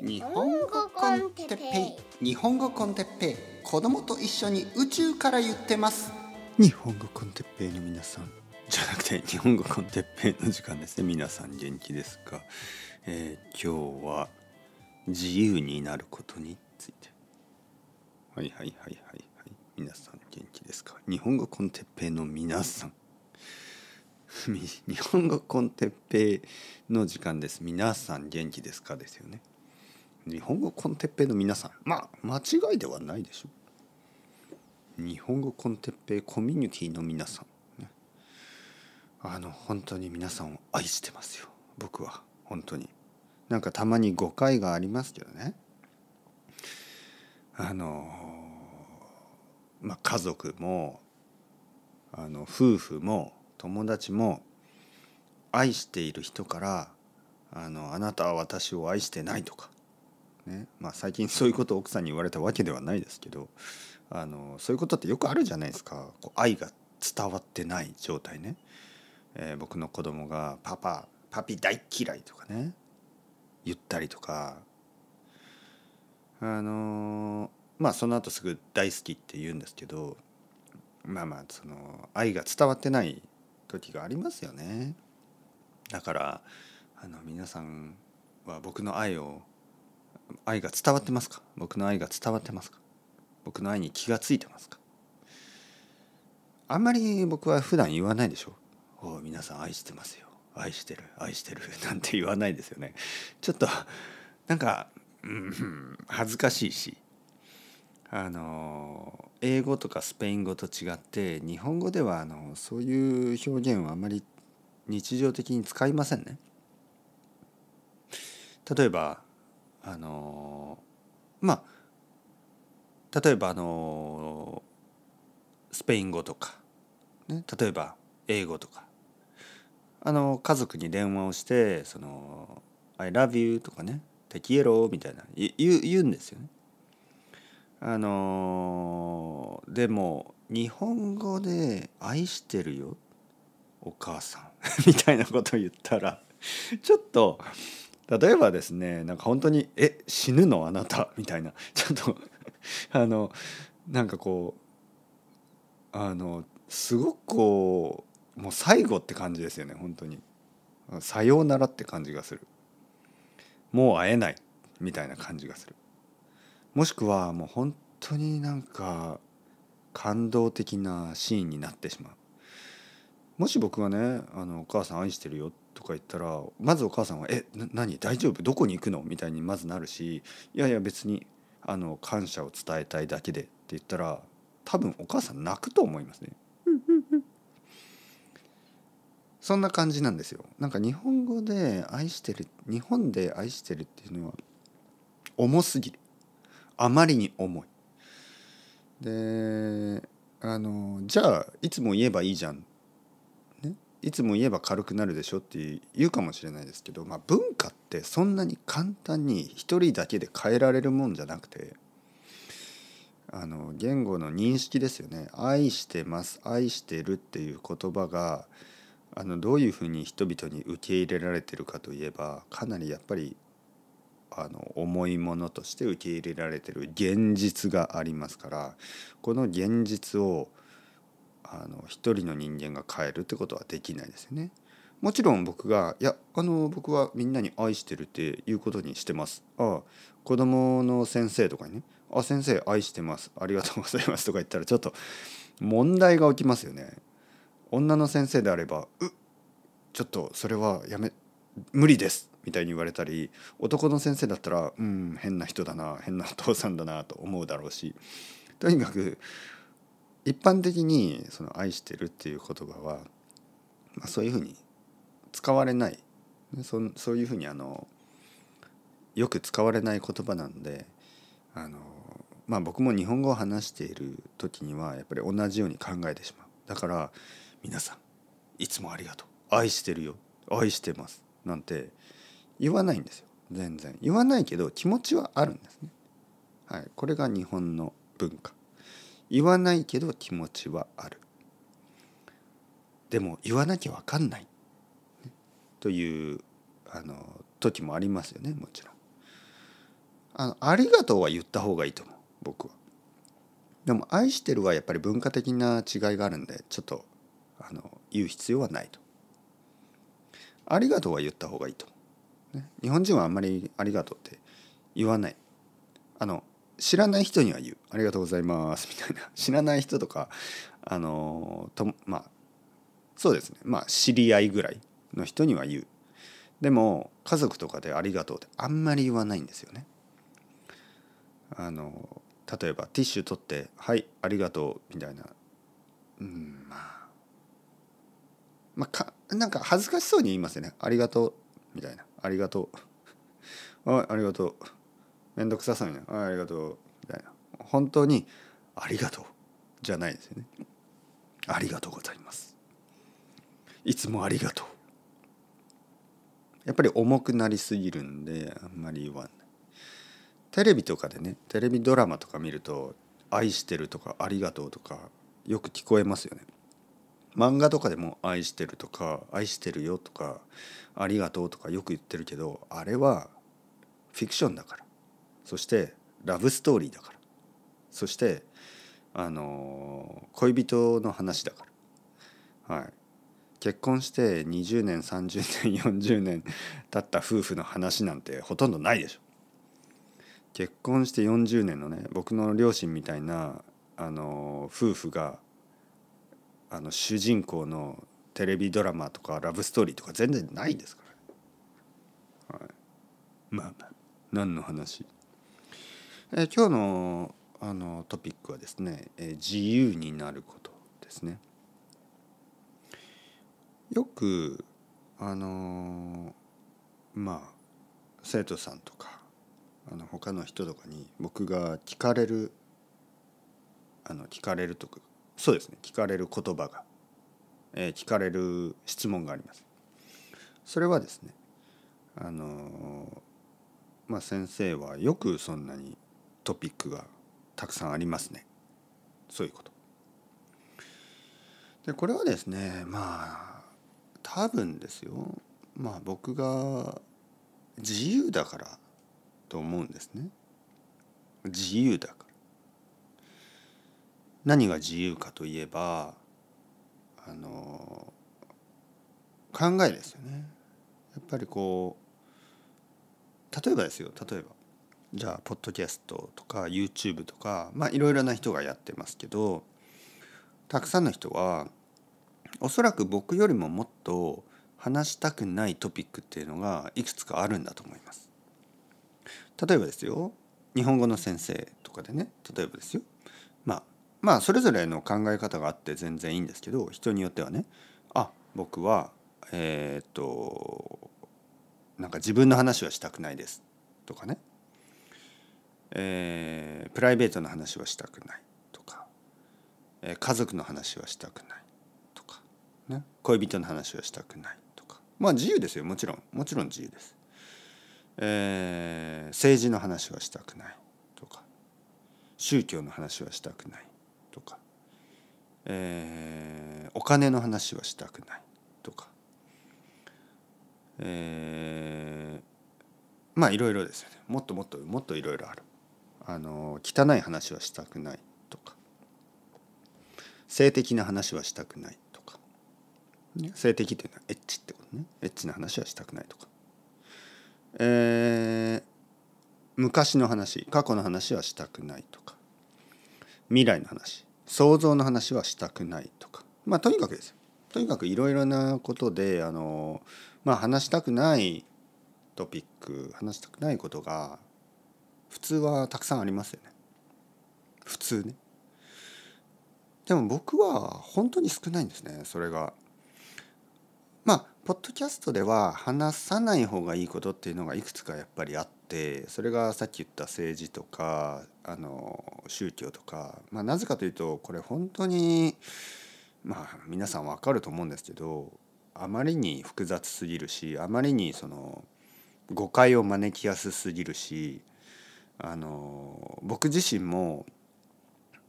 日本語 con Teppei。日本語 con Teppei。子供と一緒に宇宙から言ってます。日本語 con Teppei の皆さん。じゃなくて日本語 con Teppei の時間ですね。皆さん元気ですか、えー、今日は自由になることについて。はいはいはいはいはい。皆さん元気ですか？日本語 con Teppei の皆さん。日本語コンテッペイの時間です。皆さん元気ですか？ですよね日本語コンテッペイの皆さんまあ間違いではないでしょう。日本語コンテッペコミュニティの皆さん、ね、あの本当に皆さんを愛してますよ。僕は本当に。なんかたまに誤解がありますけどね。あのまあ家族もあの夫婦も友達も愛している人からあの「あなたは私を愛してない」とか、ね。まあ、最近そういうことを奥さんに言われたわけではないですけどあのそういうことってよくあるじゃないですか。こう愛が伝わってない状態ね、えー、僕の子供が「パパパピ大嫌い」とかね。言ったりとか。あのまあその後すぐ「大好き」って言うんですけどまあまあその愛が伝わってない時がありますよね。だからあの皆さんは僕の愛を愛が伝わってますか？僕の愛が伝わってますか？僕の愛に気がついてますか？あんまり僕は普段言わないでしょ？お皆さん愛してますよ。愛してる愛してる。なんて言わないですよね。ちょっとなんか、うん、恥ずかしいし。あの英語とかスペイン語と違って日本語ではあのそういう表現をあまり日常的に使いませんね。例えばあのまあ例えばあのスペイン語とか、ね、例えば英語とかあの家族に電話をして「その I love you」とかね「テキエロ」みたいな言う言うんですよね。あのでも日本語で「愛してるよお母さん」みたいなことを言ったらちょっと例えばですねなんか本当に「え死ぬの？あなた」みたいな。ちょっとあのなんかこうあのすごくこうもう最後って感じですよね本当に。さようならって感じがする。もう会えないみたいな感じがする。もしくはもう本当になんか感動的なシーンになってしまう。もし僕がねあの「お母さん愛してるよ」とか言ったらまずお母さんは「え何？大丈夫？どこに行くの?」みたいにまずなるし「いやいや別にあの感謝を伝えたいだけで」って言ったら多分お母さん泣くと思いますね。そんな感じなんですよ。なんか日本語で愛してる日本で愛してるっていうのは重すぎる。あまりに重い。であのじゃあいつも言えばいいじゃん、ね、いつも言えば軽くなるでしょって言うかもしれないですけど、まあ、文化ってそんなに簡単に一人だけで変えられるもんじゃなくてあの言語の認識ですよね「愛してます」「愛してる」っていう言葉があのどういうふうに人々に受け入れられてるかといえばかなりやっぱりあの重いものとして受け入れられてる現実がありますからこの現実をあの一人の人間が変えるってことはできないですよね。もちろん僕が「いやあの僕はみんなに愛してる」っていうことにしてます。ああ子供の先生とかにね「あ先生愛してますありがとうございます」とか言ったらちょっと問題が起きますよね。女の先生であれば「うちょっとそれはやめ無理です」みたいに言われたり男の先生だったらうん変な人だな変なお父さんだなと思うだろうしとにかく一般的にその愛してるっていう言葉は、まあ、そういうふうに使われない。そそういうふうにあのよく使われない言葉なんであのまあ僕も日本語を話している時にはやっぱり同じように考えてしまう。だから皆さんいつもありがとう。愛してるよ。愛してます。なんて言わないんですよ。全然。言わないけど気持ちはあるんですね。はい。これが日本の文化。言わないけど気持ちはあるでも言わなきゃ分かんない、ね、というあの時もありますよねもちろんあのありがとうは言った方がいいと思う僕は。でも愛してるはやっぱり文化的な違いがあるんでちょっとあの言う必要はないと。ありがとうは言った方がいいと。ね、日本人はあんまりありがとうって言わない。あの知らない人には言う「ありがとうございます」みたいな。知らない人とかあのとまあそうですね。まあ知り合いぐらいの人には言う。でも家族とかで「ありがとう」ってあんまり言わないんですよね。あの例えばティッシュ取って「はいありがとう」みたいな。うんまあ。まあかなんか恥ずかしそうに言いますよね「ありがとう」みたいな「ありがとう」あ「ありがとう」めんどくさそうにね「ありがとう」みたいな本当に「ありがとう」じゃないですよね。ありがとうございます。いつもありがとう。やっぱり重くなりすぎるんであんまり言わない。テレビとかでねテレビドラマとか見ると「愛してる」とか「ありがとう」とかよく聞こえますよね。漫画とかでも「愛してる」とか「愛してるよ」とか「ありがとう」とかよく言ってるけどあれはフィクションだからそしてラブストーリーだから。そしてあの恋人の話だから。はい。結婚して20年30年40年経った夫婦の話なんてほとんどないでしょ。結婚して40年のね僕の両親みたいなあの夫婦があの主人公のテレビドラマとかラブストーリーとか全然ないですから、はい、まあまあ何の話？えー、今日のあのトピックはですね、えー、自由になることですね。よくあのー、まあ生徒さんとかあの他の人とかに僕が聞かれるあの聞かれるとかそうですね聞かれる言葉が、えー、聞かれる質問があります。それはですねあのまあ先生はよくそんなにトピックがたくさんありますねそういうこと。でこれはですねまあ多分ですよまあ僕が自由だからと思うんですね。自由だから。何が自由かといえばあの考えですよね。やっぱりこう例えばですよ例えばじゃあポッドキャストとか YouTube とかまあいろいろな人がやってますけどたくさんの人はおそらく僕よりももっと話したくないトピックっていうのがいくつかあるんだと思います。例えばですよ日本語の先生とかでね例えばですよまあまあそれぞれの考え方があって全然いいんですけど人によってはねあ僕はえー、っとなんか自分の話はしたくないですとかねえー、プライベートな話はしたくないとか、えー、家族の話はしたくないとか、ね、恋人の話はしたくないとか。まあ自由ですよ。もちろん。もちろん自由です、えー、政治の話はしたくないとか宗教の話はしたくないとか、えー、お金の話はしたくないとか、えー、まあいろいろですよね。もっともっともっといろいろある。あの汚い話はしたくないとか。性的な話はしたくないとか、ね、性的っていうのはエッチってことね。エッチな話はしたくないとか、えー、昔の話過去の話はしたくないとか。未来の話。想像の話はしたくないとか。まあとにかくですよ。とにかくいろいろなことであのまあ話したくないトピック話したくないことが普通はたくさんありますよね。普通ね。でも僕は本当に少ないんですねそれが。まあポッドキャストでは話さない方がいいことっていうのがいくつかやっぱりあってそれがさっき言った政治とかあの宗教とか、まあ、なぜかというとこれ本当にまあ皆さん分かると思うんですけどあまりに複雑すぎるしあまりにその誤解を招きやすすぎるしあの僕自身も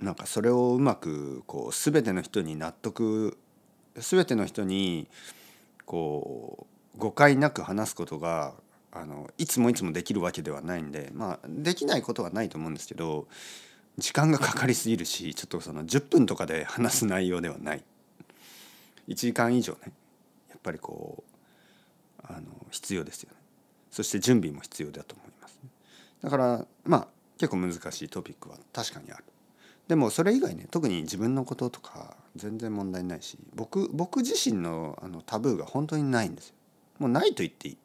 なんかそれをうまくこう全ての人に納得全ての人にこう誤解なく話すことがあのいつもいつもできるわけではないんでまあできないことはないと思うんですけど時間がかかりすぎるしちょっとその10分とかで話す内容ではない。1時間以上ねやっぱりこうあの必要ですよね。そして準備も必要だと思います、だからまあ結構難しいトピックは確かにある。でもそれ以外ね特に自分のこととか全然問題ないし僕僕自身のあのタブーが本当にないんですよ。もうないと言っていい。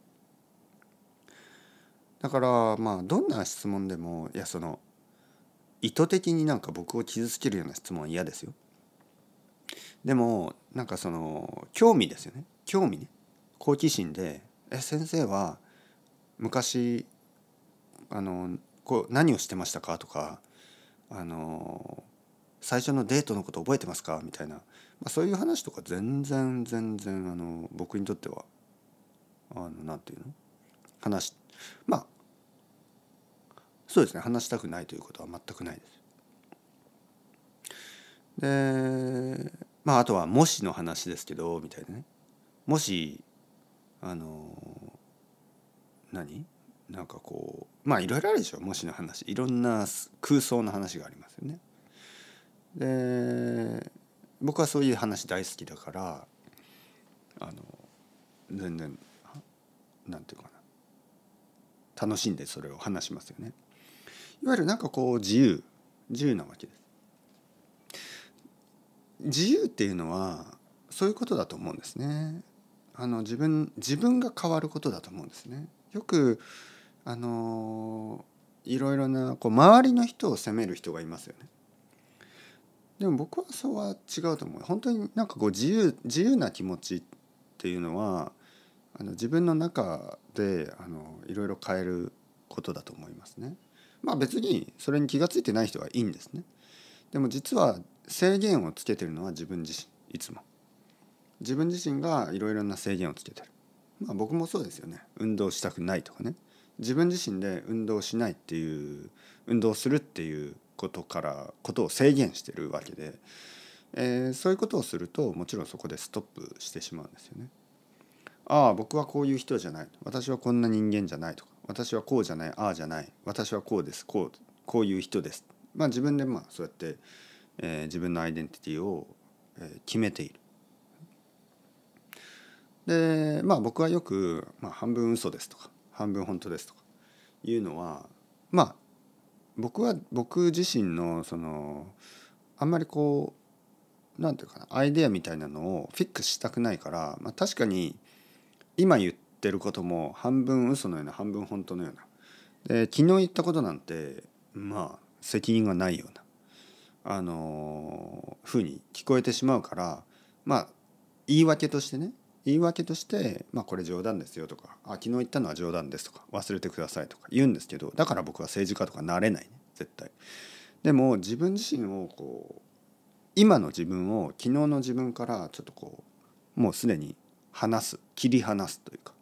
だからまあどんな質問でもいやその意図的になんか僕を傷つけるような質問は嫌ですよ。でもなんかその興味ですよね。興味ね。好奇心で「え先生は昔あのこう何をしてましたか?」とかあの最初のデートのこと覚えてますか？みたいな、まあ、そういう話とか全然全然あの僕にとってはあのなんていうの？話まあそうですね。話したくないということは全くないです。でまああとは「もし」の話ですけどみたいなね。もしあの何？なんかこうまあいろいろあるでしょもしの話いろんな空想の話がありますよね。で僕はそういう話大好きだからあの全然なんていうかな楽しんでそれを話しますよね。いわゆるなんかこう自由自由なわけです。自由っていうのはそういうことだと思うんですね。あの自分自分が変わることだと思うんですね。よくあのいろいろなこう周りの人を責める人がいますよね。でも僕はそうは違うと思う。本当になんかこう自由自由な気持ちっていうのはあの自分の中であのいろいろ変えることだと思いますね。まあ別にそれに気が付いてない人はいいんですね。でも実は制限をつけてるのは自分自身いつも。自分自身がいろいろな制限をつけてる。まあ僕もそうですよね。運動したくないとかね。自分自身で運動しないっていう運動するっていうことからことを制限してるわけで、えー、そういうことをするともちろんそこでストップしてしまうんですよね。ああ僕はこういう人じゃない私はこんな人間じゃないとか私はこうじゃないああじゃない私はこうですこうこういう人です。まあ自分でまあそうやって、えー、自分のアイデンティティを、えー、決めている。でまあ僕はよく、まあ、半分嘘ですとか半分本当ですとかいうのはまあ僕は僕自身のそのあんまりこうなんていうかなアイデアみたいなのをフィックスしたくないから、まあ、確かに今言ってることも半分嘘のような半分本当のような。で昨日言ったことなんてまあ責任がないようなあのふうに聞こえてしまうからまあ言い訳としてね言い訳として「まあ、これ冗談ですよ」とか「あ昨日言ったのは冗談です」とか「忘れてください」とか言うんですけどだから僕は政治家とかなれないね絶対。でも自分自身をこう今の自分を昨日の自分からちょっとこうもうすでに話す切り離すというか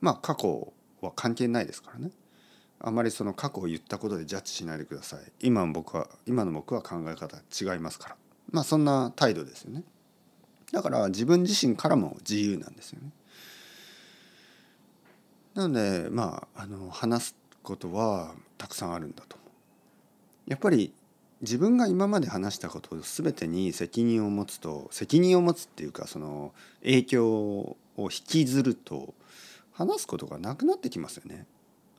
まあ過去は関係ないですからねあまりその過去を言ったことでジャッジしないでください今の僕は今の僕は考え方違いますからまあそんな態度ですよね。だから自分自身からも自由なんですよね。なのでまああの話すことはたくさんあるんだと。やっぱり自分が今まで話したことを全てに責任を持つと責任を持つっていうかその影響を引きずると話すことがなくなってきますよね。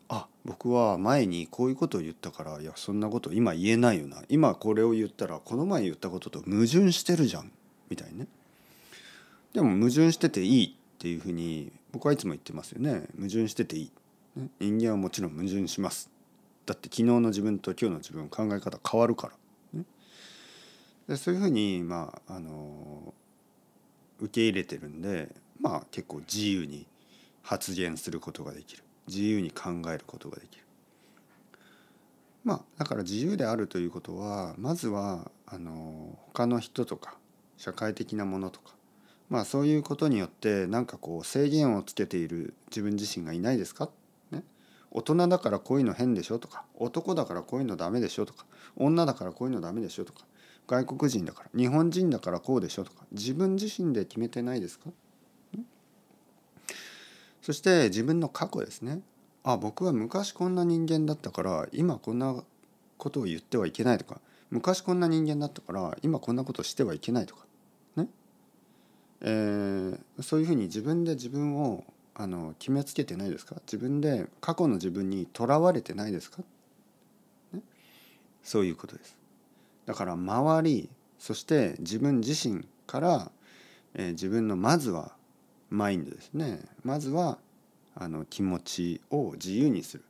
あ僕は前にこういうことを言ったからいやそんなこと今言えないよな今これを言ったらこの前言ったことと矛盾してるじゃんみたいにね。でも矛盾してていいっていうふうに僕はいつも言ってますよね。矛盾してていい、人間はもちろん矛盾します。だって昨日の自分と今日の自分考え方変わるから、ね、でそういうふうにまああの受け入れてるんでまあ結構自由に発言することができる。自由に考えることができる。まあだから自由であるということはまずはあの他の人とか社会的なものとかまあそういうことによってなんかこう制限をつけている自分自身がいないですか、ね、大人だからこういうの変でしょ？とか男だからこういうのダメでしょ？とか女だからこういうのダメでしょ？とか外国人だから日本人だからこうでしょ？とか自分自身で決めてないですか？そして自分の過去ですね。あ僕は昔こんな人間だったから今こんなことを言ってはいけないとか昔こんな人間だったから今こんなことしてはいけないとか、えー、そういうふうに自分で自分をあの決めつけてないですか？自分で過去の自分にとらわれてないですか、ね、そういうことです。だから周りそして自分自身から、えー、自分のまずはマインドですね。まずはあの気持ちを自由にする。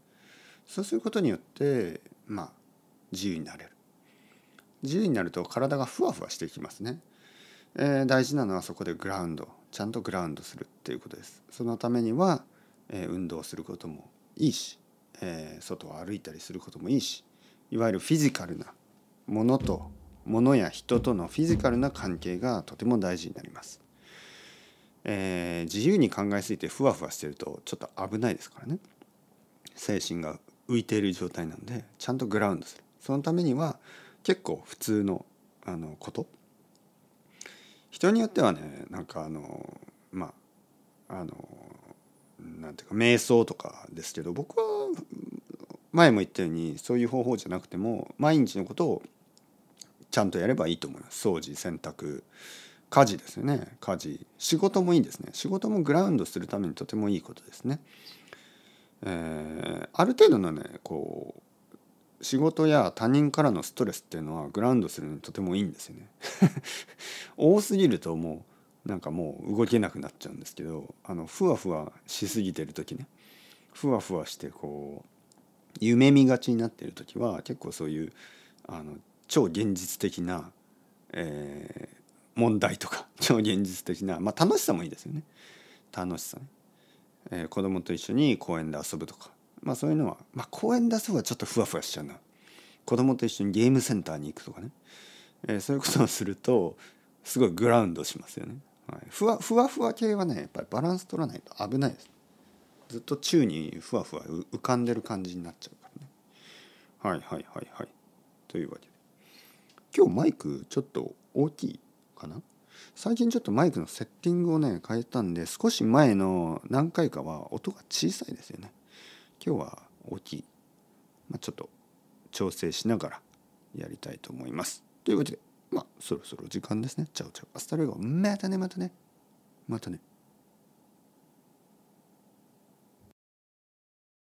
そうすることによってまあ自由になれる。自由になると体がふわふわしていきますね、えー、大事なのはそこでグラウンドちゃんとグラウンドするっていうことです。そのためには、えー、運動することもいいし、えー、外を歩いたりすることもいいしいわゆるフィジカルなものとものや人とのフィジカルな関係がとても大事になります。えー、自由に考えすぎてふわふわしてるとちょっと危ないですからね。精神が浮いている状態なのでちゃんとグラウンドする。そのためには結構普通のあのこと人によってはねなんかあのまああのなんていうか瞑想とかですけど僕は前も言ったようにそういう方法じゃなくても毎日のことをちゃんとやればいいと思います。掃除洗濯家事ですよね。家事。仕事もいいですね。仕事もグラウンドするためにとてもいいことですね。えー、ある程度のねこう仕事や他人からのストレスっていうのはグラウンドするのにとてもいいんですよね。多すぎるともうなんかもう動けなくなっちゃうんですけどあのふわふわしすぎてる時ね。ふわふわしてこう夢見がちになっている時は結構そういうあの超現実的な、えー、問題とか 超現実的な、まあ、楽しさもいいですよね。楽しさね、えー、子供と一緒に公園で遊ぶとか、まあ、そういうのは、まあ、公園で遊ぶはちょっとふわふわしちゃうな子供と一緒にゲームセンターに行くとかね、えー、そういうことをするとすごいグラウンドしますよね、はい、ふわふわふわ系はねやっぱりバランス取らないと危ないです。ずっと宙にふわふわ浮かんでる感じになっちゃうからね。はいはいはいはい。というわけで。今日マイクちょっと大きいかな？最近ちょっとマイクのセッティングをね変えたんで少し前の何回かは音が小さいですよね。今日は大きい、まあ、ちょっと調整しながらやりたいと思います。ということでまあそろそろ時間ですね。 Chao chao。Hasta luego またねまたね。またね。